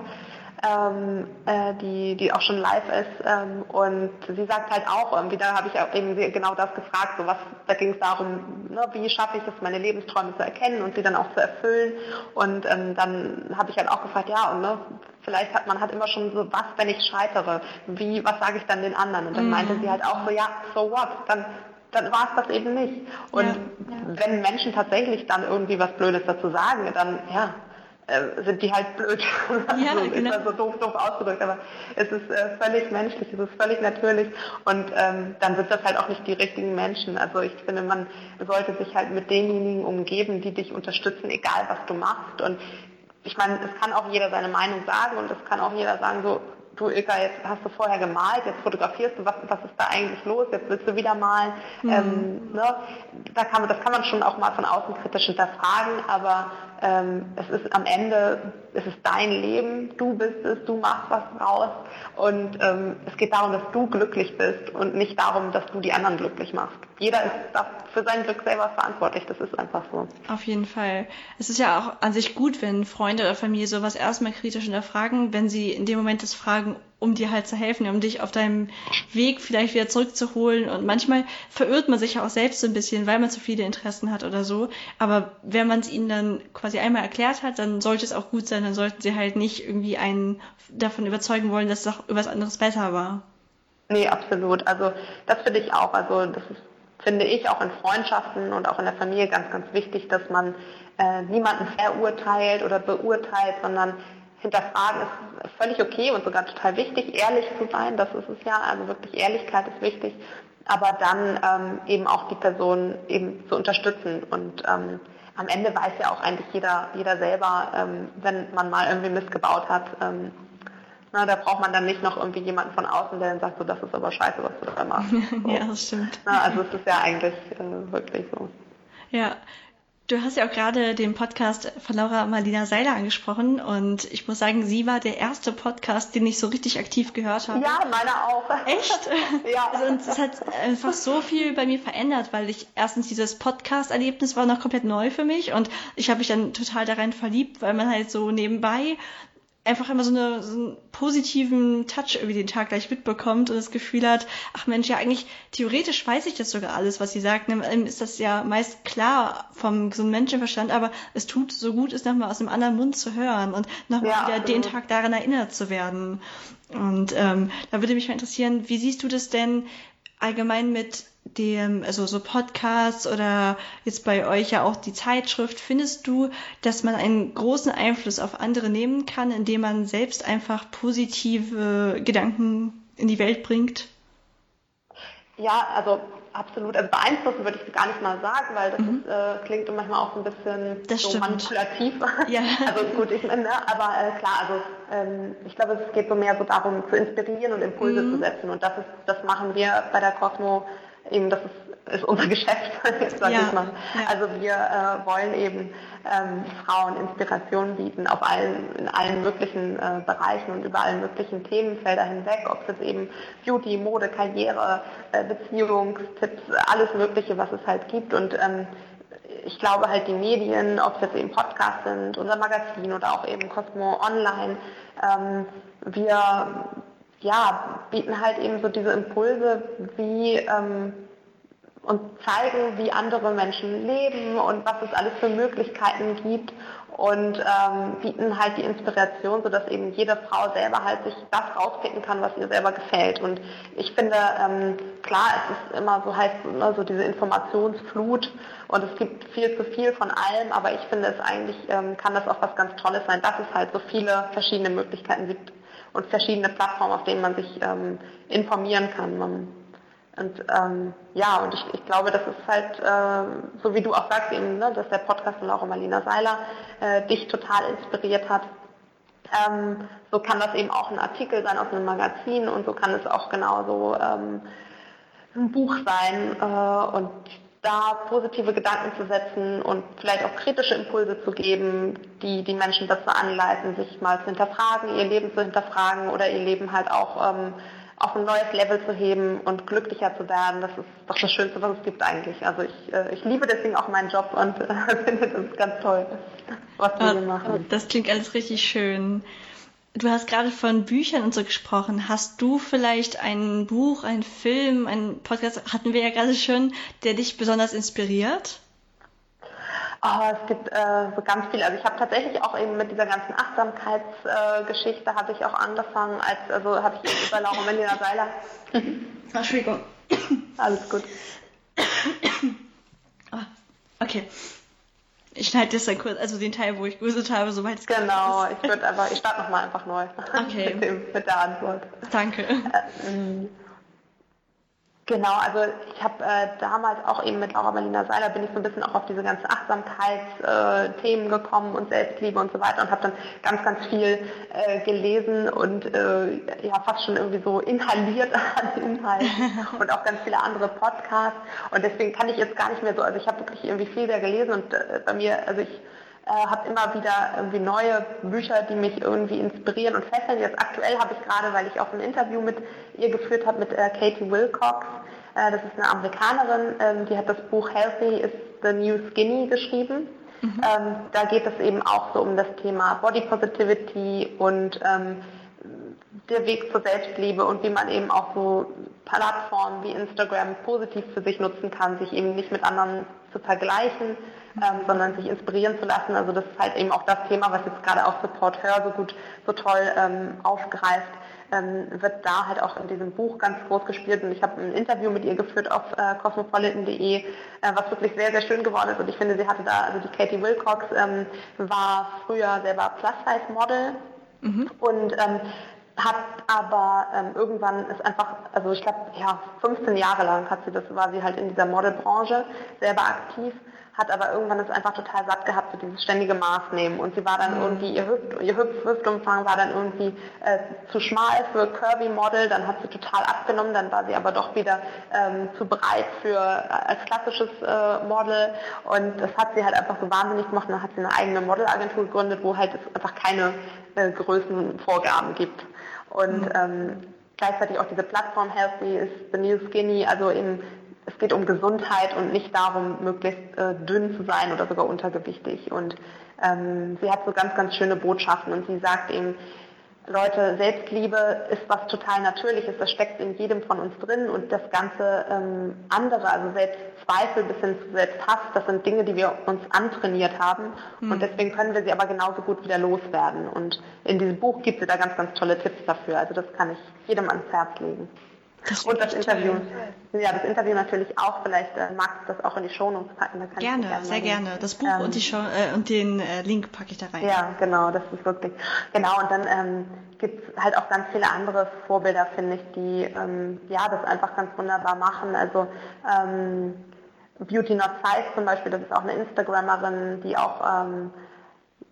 ähm, äh, die, die auch schon live ist. Ähm, und sie sagt halt auch, irgendwie, da habe ich auch eben genau das gefragt, so was, da ging es darum, ne, wie schaffe ich es, meine Lebensträume zu erkennen und sie dann auch zu erfüllen. Und ähm, dann habe ich halt auch gefragt, ja, und ne, vielleicht hat man hat immer schon so, was, wenn ich scheitere? Wie, was sage ich dann den anderen? Und dann mhm. meinte sie halt auch so, ja, so what? Dann dann war es das eben nicht. Und ja, ja. wenn Menschen tatsächlich dann irgendwie was Blödes dazu sagen, dann ja, äh, sind die halt blöd. Ja, also, genau. Ist also doof, doof ausgedrückt, aber es ist äh, völlig menschlich, es ist völlig natürlich und ähm, dann sind das halt auch nicht die richtigen Menschen. Also ich finde, man sollte sich halt mit denjenigen umgeben, die dich unterstützen, egal was du machst. Und ich meine, es kann auch jeder seine Meinung sagen und es kann auch jeder sagen, so, du Ilka, jetzt hast du vorher gemalt, jetzt fotografierst du, was, was ist da eigentlich los, jetzt willst du wieder malen. Mhm. Ähm, ne? da kann man, das kann man schon auch mal von außen kritisch hinterfragen, aber ähm, es ist am Ende, es ist dein Leben, du bist es, du machst was draus und ähm, es geht darum, dass du glücklich bist und nicht darum, dass du die anderen glücklich machst. Jeder ist für sein Glück selber verantwortlich, das ist einfach so. Auf jeden Fall. Es ist ja auch an sich gut, wenn Freunde oder Familie sowas erstmal kritisch hinterfragen, wenn sie in dem Moment das fragen, um dir halt zu helfen, um dich auf deinem Weg vielleicht wieder zurückzuholen. Und manchmal verirrt man sich ja auch selbst so ein bisschen, weil man zu viele Interessen hat oder so. Aber wenn man es ihnen dann quasi einmal erklärt hat, dann sollte es auch gut sein. Dann sollten sie halt nicht irgendwie einen davon überzeugen wollen, dass es auch was anderes besser war. Nee, absolut. Also das finde ich auch. Also das ist, finde ich auch in Freundschaften und auch in der Familie ganz, ganz wichtig, dass man äh, niemanden verurteilt oder beurteilt, sondern hinterfragen ist völlig okay und sogar total wichtig, ehrlich zu sein, das ist es ja, also wirklich Ehrlichkeit ist wichtig, aber dann ähm, eben auch die Person eben zu unterstützen und ähm, am Ende weiß ja auch eigentlich jeder, jeder selber, ähm, wenn man mal irgendwie missgebaut hat, ähm, na, da braucht man dann nicht noch irgendwie jemanden von außen, der dann sagt, so, das ist aber scheiße, was du da machst. So. ja, das stimmt. Na, also es ist ja eigentlich äh, wirklich so. Ja, Du hast ja auch gerade den Podcast von Laura Marlina Seiler angesprochen und ich muss sagen, sie war der erste Podcast, den ich so richtig aktiv gehört habe. Ja, meiner auch. Echt? Ja. Also, und es hat einfach so viel bei mir verändert, weil ich erstens dieses Podcast-Erlebnis war noch komplett neu für mich und ich habe mich dann total darin verliebt, weil man halt so nebenbei einfach immer so, eine, so einen positiven Touch irgendwie den Tag gleich mitbekommt und das Gefühl hat, ach Mensch, ja eigentlich theoretisch weiß ich das sogar alles, was sie sagt. Ist das ja meist klar vom gesunden Menschenverstand, aber es tut so gut, es nochmal aus einem anderen Mund zu hören und nochmal ja, wieder den Tag daran erinnert zu werden. Und ähm, da würde mich mal interessieren, wie siehst du das denn allgemein mit dem, also so Podcasts oder jetzt bei euch ja auch die Zeitschrift, findest du, dass man einen großen Einfluss auf andere nehmen kann, indem man selbst einfach positive Gedanken in die Welt bringt? Ja, also absolut. Also beeinflussen würde ich gar nicht mal sagen, weil das mhm. ist, äh, klingt manchmal auch ein bisschen das so stimmt. manipulativ. Ja. Also gut, ich meine, aber äh, klar, also ähm, ich glaube, es geht so mehr so darum, zu inspirieren und Impulse mhm. zu setzen. Und das ist, das machen wir bei der Cosmo eben, das ist, ist unser Geschäft, sage ja. ich mal. Ja. Also wir äh, wollen eben ähm, Frauen Inspiration bieten auf allen, in allen möglichen äh, Bereichen und über allen möglichen Themenfelder hinweg, ob es jetzt eben Beauty, Mode, Karriere, äh, Beziehungstipps, alles Mögliche, was es halt gibt. Und ähm, ich glaube halt die Medien, ob es jetzt eben Podcasts sind, unser Magazin oder auch eben Cosmo Online, ähm, wir ja, bieten halt eben so diese Impulse, wie ähm, und zeigen, wie andere Menschen leben und was es alles für Möglichkeiten gibt und ähm, bieten halt die Inspiration, sodass eben jede Frau selber halt sich das rauspicken kann, was ihr selber gefällt. Und ich finde, ähm, klar, es ist immer so heißt ne, so diese Informationsflut und es gibt viel zu viel von allem, aber ich finde es eigentlich ähm, kann das auch was ganz Tolles sein, dass es halt so viele verschiedene Möglichkeiten gibt und verschiedene Plattformen, auf denen man sich ähm, informieren kann. Man, und ähm, ja, und ich, ich glaube, das ist halt, äh, so wie du auch sagst, eben, ne, dass der Podcast von Laura Marlina Seiler äh, dich total inspiriert hat. Ähm, so kann das eben auch ein Artikel sein aus einem Magazin und so kann es auch genauso ähm, ein Buch sein. Äh, und da positive Gedanken zu setzen und vielleicht auch kritische Impulse zu geben, die die Menschen dazu anleiten, sich mal zu hinterfragen, ihr Leben zu hinterfragen oder ihr Leben halt auch ähm, auf ein neues Level zu heben und glücklicher zu werden. Das ist doch das Schönste, was es gibt eigentlich. Also ich, äh, ich liebe deswegen auch meinen Job und äh, finde das ganz toll, was wir hier machen. Das klingt alles richtig schön. Du hast gerade von Büchern und so gesprochen. Hast du vielleicht ein Buch, ein Film, ein Podcast, hatten wir ja gerade schon, der dich besonders inspiriert? Oh, es gibt äh, so ganz viel. Also ich habe tatsächlich auch eben mit dieser ganzen Achtsamkeitsgeschichte äh, habe ich auch angefangen, als also habe ich eben über Laura Melina Seiler. Entschuldigung. Alles gut. oh, okay. Ich schneide das dann kurz, also den Teil, wo ich gewusst habe, soweit es Genau, ich würde aber, ich starte nochmal einfach neu. Okay. mit, dem, mit der Antwort. Danke. Äh, mm. Genau, also ich habe äh, damals auch eben mit Laura Berliner Seiler bin ich so ein bisschen auch auf diese ganzen Achtsamkeitsthemen äh, gekommen und Selbstliebe und so weiter und habe dann ganz, ganz viel äh, gelesen und äh, ja fast schon irgendwie so inhaliert an Inhalten und auch ganz viele andere Podcasts. Und deswegen kann ich jetzt gar nicht mehr so, also ich habe wirklich irgendwie viel mehr gelesen und äh, bei mir, also ich äh, habe immer wieder irgendwie neue Bücher, die mich irgendwie inspirieren und fesseln. Jetzt aktuell habe ich gerade, weil ich auch ein Interview mit ihr geführt habe, mit äh, Katie Wilcox, äh, das ist eine Amerikanerin, ähm, die hat das Buch Healthy is the New Skinny geschrieben. Mhm. Ähm, da geht es eben auch so um das Thema Body Positivity und ähm, der Weg zur Selbstliebe und wie man eben auch so Plattformen wie Instagram positiv für sich nutzen kann, sich eben nicht mit anderen zu vergleichen, ähm, sondern sich inspirieren zu lassen. Also das ist halt eben auch das Thema, was jetzt gerade auch Support Her so gut, so toll ähm, aufgreift, ähm, wird da halt auch in diesem Buch ganz groß gespielt. Und ich habe ein Interview mit ihr geführt auf äh, cosmopolitan.de, äh, was wirklich sehr, sehr schön geworden ist. Und ich finde, sie hatte da, also die Katie Wilcox ähm, war früher selber Plus-Size-Model mhm. und ähm, hat aber ähm, irgendwann ist einfach, also ich glaube, ja, 15 Jahre lang hat sie das, war sie halt in dieser Modelbranche selber aktiv hat aber irgendwann es einfach total satt gehabt für dieses ständige Maßnehmen. Und sie war dann mhm. irgendwie, ihr, Hüft, ihr Hüftumfang war dann irgendwie äh, zu schmal für Kirby Model, dann hat sie total abgenommen, dann war sie aber doch wieder ähm, zu breit für äh, als klassisches äh, Model. Und das hat sie halt einfach so wahnsinnig gemacht. Und dann hat sie eine eigene Modelagentur gegründet, wo halt es einfach keine äh, Größenvorgaben gibt. Und mhm. ähm, gleichzeitig auch diese Plattform Healthy is the New Skinny, also eben es geht um Gesundheit und nicht darum, möglichst äh, dünn zu sein oder sogar untergewichtig. Und ähm, sie hat so ganz, ganz schöne Botschaften und sie sagt eben, Leute, Selbstliebe ist was total Natürliches, das steckt in jedem von uns drin und das ganze ähm, andere, also Selbstzweifel bis hin zu Selbsthass, das sind Dinge, die wir uns antrainiert haben mhm. und deswegen können wir sie aber genauso gut wieder loswerden. Und in diesem Buch gibt sie da ganz, ganz tolle Tipps dafür, also das kann ich jedem ans Herz legen. Das und das Interview. Toll. Ja, das Interview natürlich auch. Vielleicht äh, magst du das auch in die Shownotes packen. Gerne, gerne sehr gerne. Das Buch ähm, und, die Show, äh, und den äh, Link packe ich da rein. Ja, genau, das ist wirklich. Genau, und dann ähm, gibt es halt auch ganz viele andere Vorbilder, finde ich, die ähm, ja das einfach ganz wunderbar machen. Also ähm, Beauty Not Size zum Beispiel, das ist auch eine Instagrammerin, die auch ähm,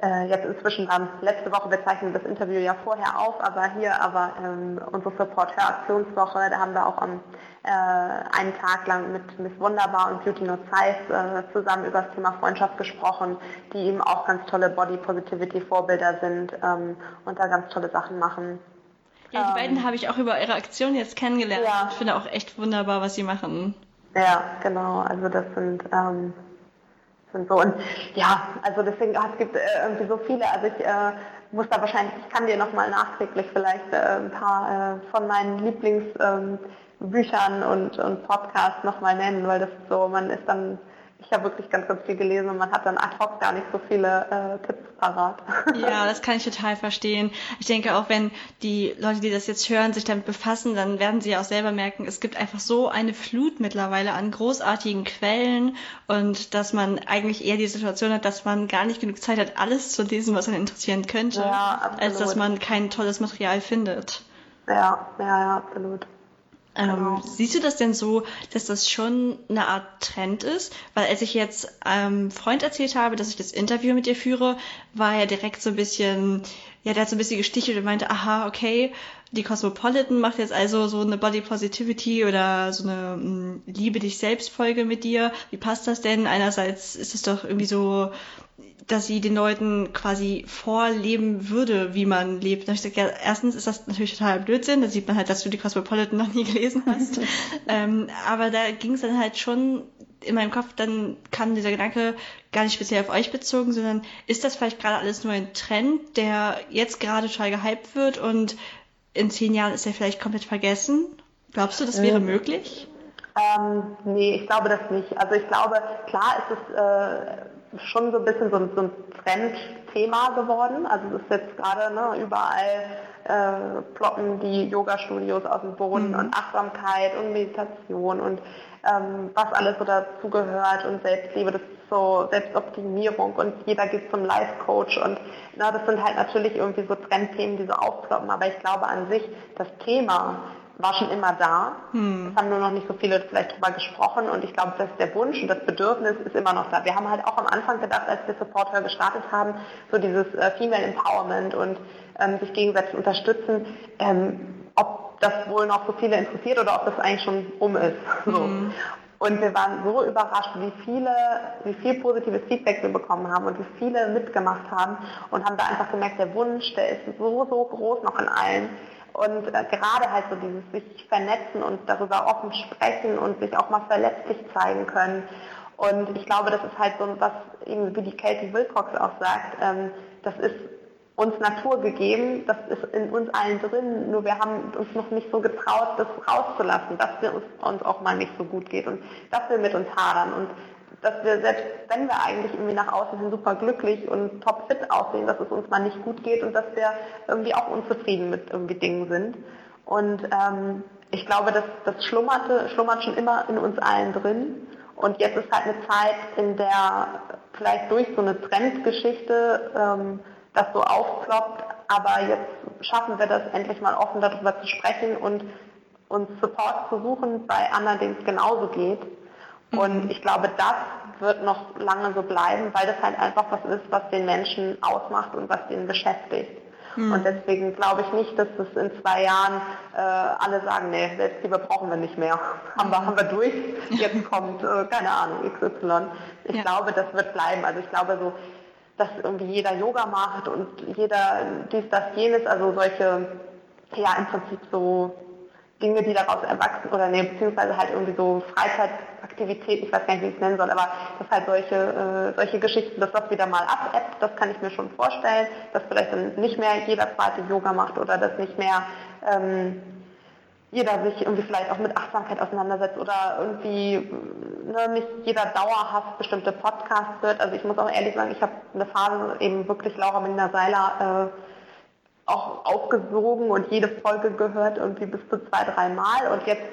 äh, jetzt inzwischen dann letzte Woche, wir zeichnen das Interview ja vorher auf, aber hier aber ähm, unsere Support Her Aktionswoche, da haben wir auch am, äh, einen Tag lang mit Miss Wunderbar und Beauty Not Size äh, zusammen über das Thema Freundschaft gesprochen, die eben auch ganz tolle Body Positivity Vorbilder sind ähm, und da ganz tolle Sachen machen. Ja, die ähm, beiden habe ich auch über ihre Aktion jetzt kennengelernt. Ja. Ich finde auch echt wunderbar, was sie machen. Ja, genau. Also das sind ähm, und so. Und ja, also deswegen, es gibt äh, irgendwie so viele. Also ich äh, muss da wahrscheinlich, ich kann dir nochmal nachträglich vielleicht äh, ein paar äh, von meinen Lieblingsbüchern ähm, und, und Podcasts nochmal nennen, weil das so, man ist dann ich habe wirklich ganz, ganz viel gelesen und man hat dann ad hoc gar nicht so viele äh, Tipps parat. Ja, das kann ich total verstehen. Ich denke auch, wenn die Leute, die das jetzt hören, sich damit befassen, dann werden sie auch selber merken, es gibt einfach so eine Flut mittlerweile an großartigen Quellen und dass man eigentlich eher die Situation hat, dass man gar nicht genug Zeit hat, alles zu lesen, was einen interessieren könnte, ja, als dass man kein tolles Material findet. Ja, ja, ja, absolut. Ähm, genau. siehst du das denn so, dass das schon eine Art Trend ist? Weil als ich jetzt einem Freund erzählt habe, dass ich das Interview mit dir führe, war er direkt so ein bisschen, ja, der hat so ein bisschen gestichelt und meinte, aha, okay, die Cosmopolitan macht jetzt also so eine Body Positivity oder so eine mm, Liebe dich selbst Folge mit dir. Wie passt das denn? Einerseits ist es doch irgendwie so dass sie den Leuten quasi vorleben würde, wie man lebt. Da ich gesagt, ja, erstens ist das natürlich total Blödsinn, da sieht man halt, dass du die Cosmopolitan noch nie gelesen hast. ähm, aber da ging es dann halt schon in meinem Kopf, dann kam dieser Gedanke gar nicht speziell auf euch bezogen, sondern ist das vielleicht gerade alles nur ein Trend, der jetzt gerade total gehypt wird und in zehn Jahren ist er vielleicht komplett vergessen? Glaubst du, das wäre ähm, möglich? Ähm, nee, ich glaube das nicht. Also ich glaube, klar ist es äh, schon so ein bisschen so, so ein Trendthema geworden. Also es ist jetzt gerade ne, überall äh, ploppen die Yoga-Studios aus dem Boden mhm. und Achtsamkeit und Meditation und ähm, was alles so dazugehört und Selbstliebe, das ist so Selbstoptimierung und jeder geht zum Life-Coach und na, das sind halt natürlich irgendwie so Trendthemen, die so aufploppen, aber ich glaube an sich, das Thema war schon immer da. Hm. Es haben nur noch nicht so viele vielleicht darüber gesprochen und ich glaube, dass der Wunsch und das Bedürfnis ist immer noch da. Wir haben halt auch am Anfang gedacht, als wir Supporter gestartet haben, so dieses äh, Female Empowerment und ähm, sich gegenseitig unterstützen, ähm, ob das wohl noch so viele interessiert oder ob das eigentlich schon um ist. So. Hm. Und wir waren so überrascht, wie viele, wie viel positives Feedback wir bekommen haben und wie viele mitgemacht haben und haben da einfach gemerkt, der Wunsch, der ist so, so groß noch in allen. Und äh, gerade halt so dieses sich vernetzen und darüber offen sprechen und sich auch mal verletzlich zeigen können. Und ich glaube, das ist halt so was, eben wie die Katie Wilcox auch sagt, ähm, das ist uns Natur gegeben, das ist in uns allen drin, nur wir haben uns noch nicht so getraut, das rauszulassen, dass es uns, uns auch mal nicht so gut geht und dass wir mit uns hadern und dass wir selbst, wenn wir eigentlich irgendwie nach außen hin super glücklich und topfit aussehen, dass es uns mal nicht gut geht und dass wir irgendwie auch unzufrieden mit irgendwie Dingen sind. Und ähm, ich glaube, das, das schlummerte, schlummert schon immer in uns allen drin. Und jetzt ist halt eine Zeit, in der vielleicht durch so eine Trendgeschichte ähm, das so aufploppt, aber jetzt schaffen wir das endlich mal offen darüber zu sprechen und uns Support zu suchen bei anderen, denen es genauso geht. Mhm. Und ich glaube, das wird noch lange so bleiben, weil das halt einfach was ist, was den Menschen ausmacht und was den beschäftigt. Mhm. Und deswegen glaube ich nicht, dass das in zwei Jahren äh, alle sagen, nee, Selbstliebe brauchen wir nicht mehr. haben, wir, haben wir durch, jetzt kommt, äh, keine Ahnung, XY. Ich ja. glaube, das wird bleiben. Also ich glaube so, dass irgendwie jeder Yoga macht und jeder dies, das, jenes, also solche, ja im Prinzip so Dinge, die daraus erwachsen oder ne, beziehungsweise halt irgendwie so Freizeitaktivitäten, ich weiß gar nicht, wie ich es nennen soll, aber dass halt solche, äh, solche Geschichten, dass das wieder mal abebbt, das kann ich mir schon vorstellen, dass vielleicht dann nicht mehr jeder zweite Yoga macht oder dass nicht mehr ähm, jeder sich irgendwie vielleicht auch mit Achtsamkeit auseinandersetzt oder irgendwie nicht jeder dauerhaft bestimmte Podcasts hört. Also ich muss auch ehrlich sagen, ich habe eine Phase eben wirklich Laura Minder Seiler äh, auch aufgesogen und jede Folge gehört irgendwie bis zu zwei, drei Mal und jetzt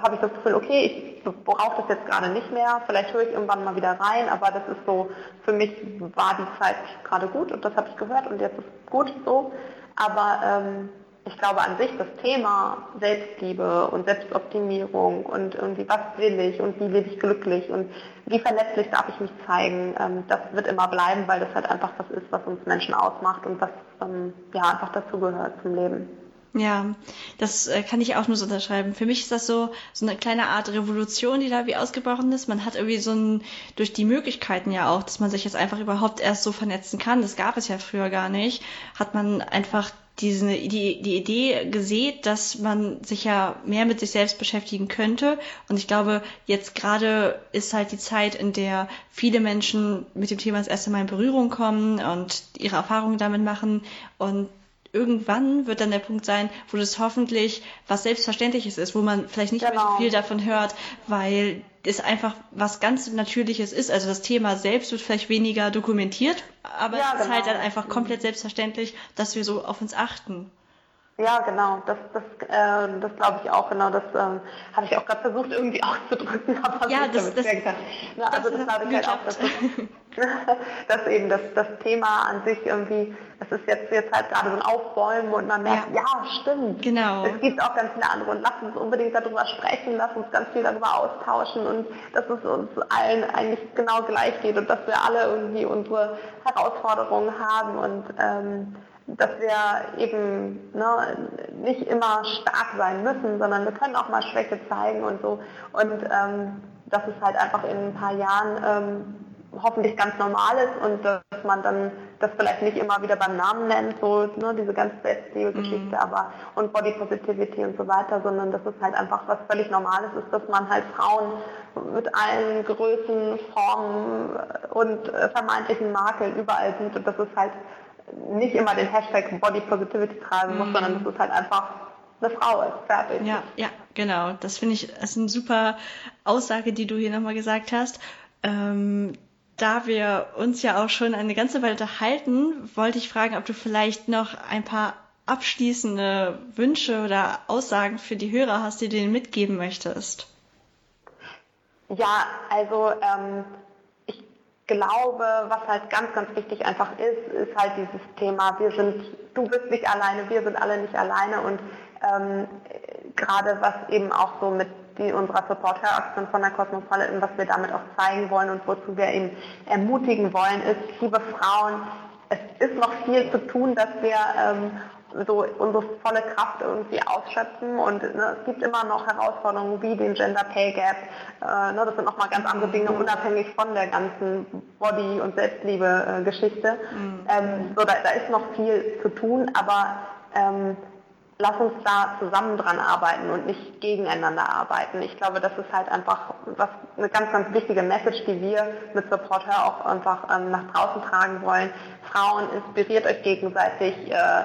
habe ich das Gefühl, okay, ich brauche das jetzt gerade nicht mehr, vielleicht höre ich irgendwann mal wieder rein, aber das ist so, für mich war die Zeit gerade gut und das habe ich gehört und jetzt ist gut so. Aber ähm, ich glaube an sich das Thema Selbstliebe und Selbstoptimierung und irgendwie was will ich und wie lebe ich glücklich und wie verletzlich darf ich mich zeigen, ähm, das wird immer bleiben, weil das halt einfach was ist, was uns Menschen ausmacht und was ähm, ja einfach dazugehört zum Leben. Ja, das äh, kann ich auch nur so unterschreiben. Für mich ist das so, so eine kleine Art Revolution, die da wie ausgebrochen ist. Man hat irgendwie so ein, durch die Möglichkeiten ja auch, dass man sich jetzt einfach überhaupt erst so vernetzen kann, das gab es ja früher gar nicht, hat man einfach diese, die, die Idee gesät, dass man sich ja mehr mit sich selbst beschäftigen könnte. Und ich glaube, jetzt gerade ist halt die Zeit, in der viele Menschen mit dem Thema das erste Mal in Berührung kommen und ihre Erfahrungen damit machen. Und irgendwann wird dann der Punkt sein, wo das hoffentlich was Selbstverständliches ist, wo man vielleicht nicht genau. mehr so viel davon hört, weil es einfach was ganz Natürliches ist. Also das Thema selbst wird vielleicht weniger dokumentiert, aber ja, es ist halt genau. dann einfach komplett selbstverständlich, dass wir so auf uns achten. Ja, genau, das, das, äh, das glaube ich auch, genau, das ähm, habe ich auch gerade versucht irgendwie auszudrücken, aber ja, das, das. Na, also das, das glaube ich halt auch, dass, dass eben das, das Thema an sich irgendwie, es ist jetzt, jetzt halt gerade so ein Aufbäumen und man merkt, ja, ja stimmt. Genau. Es gibt auch ganz viele andere und lass uns unbedingt darüber sprechen, lass uns ganz viel darüber austauschen und dass es uns allen eigentlich genau gleich geht und dass wir alle irgendwie unsere Herausforderungen haben und ähm, dass wir eben ne, nicht immer stark sein müssen, sondern wir können auch mal Schwäche zeigen und so. Und ähm, dass es halt einfach in ein paar Jahren ähm, hoffentlich ganz normal ist und dass man dann das vielleicht nicht immer wieder beim Namen nennt, so ne, diese ganze Selbstliebe-Geschichte, mhm. aber und Body Positivity und so weiter, sondern dass es halt einfach was völlig Normales ist, dass man halt Frauen mit allen Größen, Formen und äh, vermeintlichen Makeln überall sieht und dass es halt nicht immer den Hashtag Body Positivity tragen muss, mhm. sondern dass es halt einfach eine Frau ist, fertig. Ja, ja, genau. Das finde ich, das ist eine super Aussage, die du hier nochmal gesagt hast. Ähm, da wir uns ja auch schon eine ganze Weile unterhalten, wollte ich fragen, ob du vielleicht noch ein paar abschließende Wünsche oder Aussagen für die Hörer hast, die du denen mitgeben möchtest. Ja, also ähm, glaube, was halt ganz, ganz wichtig einfach ist, ist halt dieses Thema, wir sind, du bist nicht alleine, wir sind alle nicht alleine und ähm, gerade was eben auch so mit die unserer Support-Her-Aktion von der Cosmopolitan, was wir damit auch zeigen wollen und wozu wir eben ermutigen wollen, ist, liebe Frauen, es ist noch viel zu tun, dass wir ähm, so unsere volle Kraft irgendwie ausschöpfen und ne, es gibt immer noch Herausforderungen wie den Gender Pay Gap. Äh, ne, das sind nochmal ganz andere Dinge, unabhängig von der ganzen Body- und Selbstliebe-Geschichte. Mhm. Ähm, so, da, da, ist noch viel zu tun, aber ähm, lass uns da zusammen dran arbeiten und nicht gegeneinander arbeiten. Ich glaube, das ist halt einfach was, eine ganz, ganz wichtige Message, die wir mit Support Her auch einfach ähm, nach draußen tragen wollen. Frauen, inspiriert euch gegenseitig. Äh,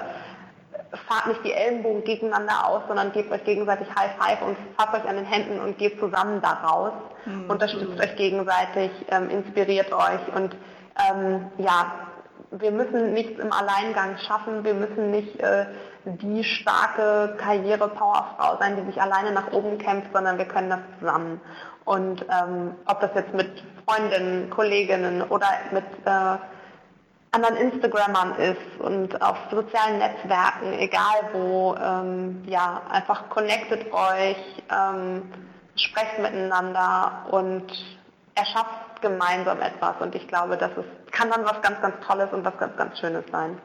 fahrt nicht die Ellenbogen gegeneinander aus, sondern gebt euch gegenseitig High Five und fasst euch an den Händen und geht zusammen da raus. Mhm. Unterstützt euch gegenseitig, ähm, inspiriert euch und ähm, ja, wir müssen nichts im Alleingang schaffen, wir müssen nicht äh, die starke Karriere-Powerfrau sein, die sich alleine nach oben kämpft, sondern wir können das zusammen. Und ähm, ob das jetzt mit Freundinnen, Kolleginnen oder mit äh, anderen Instagrammern ist und auf sozialen Netzwerken, egal wo, ähm, ja, einfach connectet euch, ähm, sprecht miteinander und erschafft gemeinsam etwas. Und ich glaube, das ist, kann dann was ganz, ganz Tolles und was ganz, ganz Schönes sein.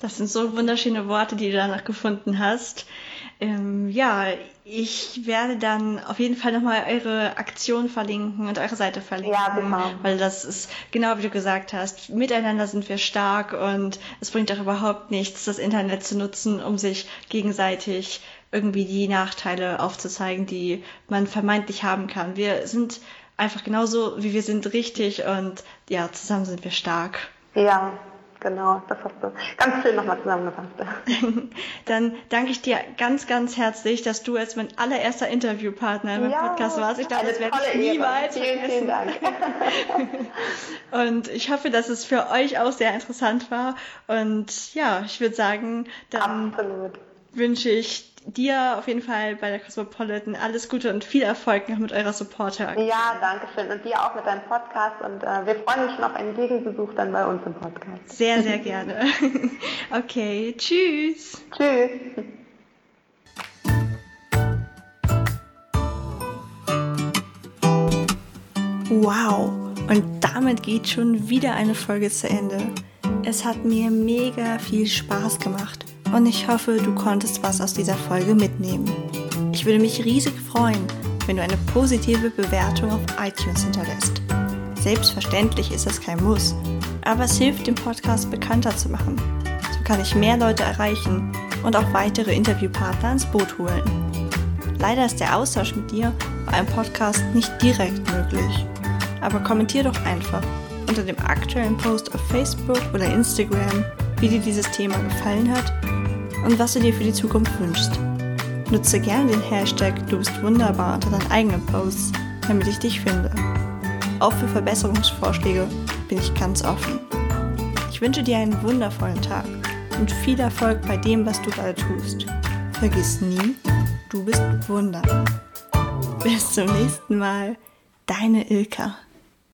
Das sind so wunderschöne Worte, die du danach gefunden hast. Ähm, ja, ich werde dann auf jeden Fall nochmal eure Aktion verlinken und eure Seite verlinken. Ja, genau. Weil das ist genau wie du gesagt hast. Miteinander sind wir stark und es bringt auch überhaupt nichts, das Internet zu nutzen, um sich gegenseitig irgendwie die Nachteile aufzuzeigen, die man vermeintlich haben kann. Wir sind einfach genauso, wie wir sind, richtig und ja, zusammen sind wir stark. Ja, Genau, das hast du ganz schön nochmal zusammengefasst. Dann danke ich dir ganz, ganz herzlich, dass du als mein allererster Interviewpartner im ja, Podcast warst. Ich glaube, das werde ich niemals vielen, vergessen. Vielen Dank. Und ich hoffe, dass es für euch auch sehr interessant war. Und ja, ich würde sagen, dann Absolut. wünsche ich dir auf jeden Fall bei der Cosmopolitan alles Gute und viel Erfolg noch mit eurer Supporter. Ja, danke schön. Und dir auch mit deinem Podcast. Und äh, wir freuen uns schon auf einen Gegenbesuch dann bei uns im Podcast. Sehr, sehr gerne. okay, tschüss. Tschüss. Wow. Und damit geht schon wieder eine Folge zu Ende. Es hat mir mega viel Spaß gemacht und ich hoffe, du konntest was aus dieser Folge mitnehmen. Ich würde mich riesig freuen, wenn du eine positive Bewertung auf iTunes hinterlässt. Selbstverständlich ist es kein Muss, aber es hilft, den Podcast bekannter zu machen. So kann ich mehr Leute erreichen und auch weitere Interviewpartner ins Boot holen. Leider ist der Austausch mit dir bei einem Podcast nicht direkt möglich. Aber kommentier doch einfach unter dem aktuellen Post auf Facebook oder Instagram, wie dir dieses Thema gefallen hat und was du dir für die Zukunft wünschst. Nutze gerne den Hashtag Du bist wunderbar unter deinen eigenen Posts, damit ich dich finde. Auch für Verbesserungsvorschläge bin ich ganz offen. Ich wünsche dir einen wundervollen Tag und viel Erfolg bei dem, was du gerade tust. Vergiss nie, du bist wunderbar. Bis zum nächsten Mal, deine Ilka.